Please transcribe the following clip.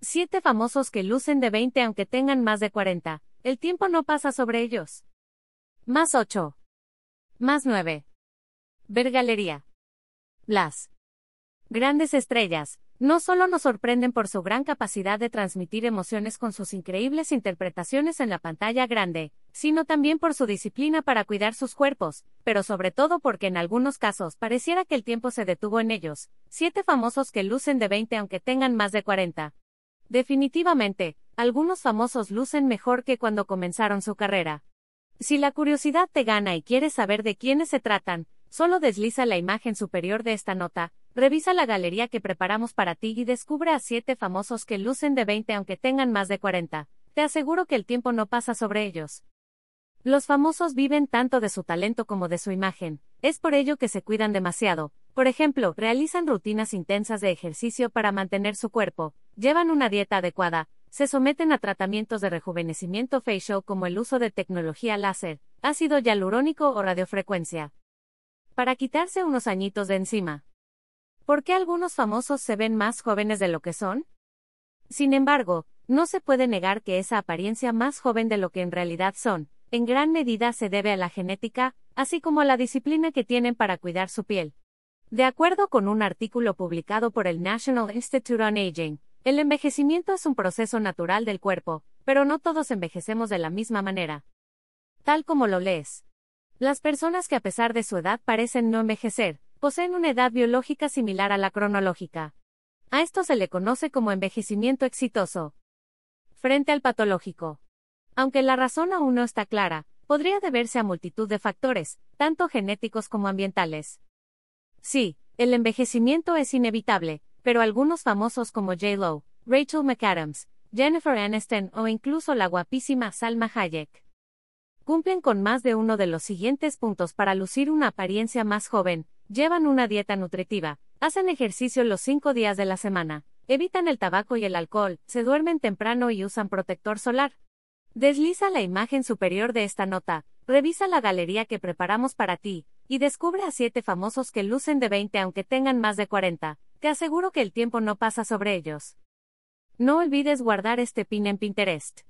Siete famosos que lucen de 20 aunque tengan más de 40. El tiempo no pasa sobre ellos. Más 8. Más 9. Ver galería. Las grandes estrellas no solo nos sorprenden por su gran capacidad de transmitir emociones con sus increíbles interpretaciones en la pantalla grande, sino también por su disciplina para cuidar sus cuerpos, pero sobre todo porque en algunos casos pareciera que el tiempo se detuvo en ellos. Siete famosos que lucen de 20 aunque tengan más de 40. Definitivamente, algunos famosos lucen mejor que cuando comenzaron su carrera. Si la curiosidad te gana y quieres saber de quiénes se tratan, solo desliza la imagen superior de esta nota, revisa la galería que preparamos para ti y descubre a siete famosos que lucen de 20 aunque tengan más de 40. Te aseguro que el tiempo no pasa sobre ellos. Los famosos viven tanto de su talento como de su imagen, es por ello que se cuidan demasiado, por ejemplo, realizan rutinas intensas de ejercicio para mantener su cuerpo, llevan una dieta adecuada, se someten a tratamientos de rejuvenecimiento facial como el uso de tecnología láser, ácido hialurónico o radiofrecuencia. Para quitarse unos añitos de encima. ¿Por qué algunos famosos se ven más jóvenes de lo que son? Sin embargo, no se puede negar que esa apariencia más joven de lo que en realidad son, en gran medida se debe a la genética, así como a la disciplina que tienen para cuidar su piel. De acuerdo con un artículo publicado por el National Institute on Aging, el envejecimiento es un proceso natural del cuerpo, pero no todos envejecemos de la misma manera. Tal como lo lees. Las personas que a pesar de su edad parecen no envejecer, poseen una edad biológica similar a la cronológica. A esto se le conoce como envejecimiento exitoso. Frente al patológico. Aunque la razón aún no está clara, podría deberse a multitud de factores, tanto genéticos como ambientales. Sí, el envejecimiento es inevitable, pero algunos famosos como J. Lo, Rachel McAdams, Jennifer Aniston o incluso la guapísima Salma Hayek cumplen con más de uno de los siguientes puntos para lucir una apariencia más joven, llevan una dieta nutritiva, hacen ejercicio los cinco días de la semana, evitan el tabaco y el alcohol, se duermen temprano y usan protector solar. Desliza la imagen superior de esta nota, revisa la galería que preparamos para ti, y descubre a siete famosos que lucen de 20 aunque tengan más de 40. Te aseguro que el tiempo no pasa sobre ellos. No olvides guardar este pin en Pinterest.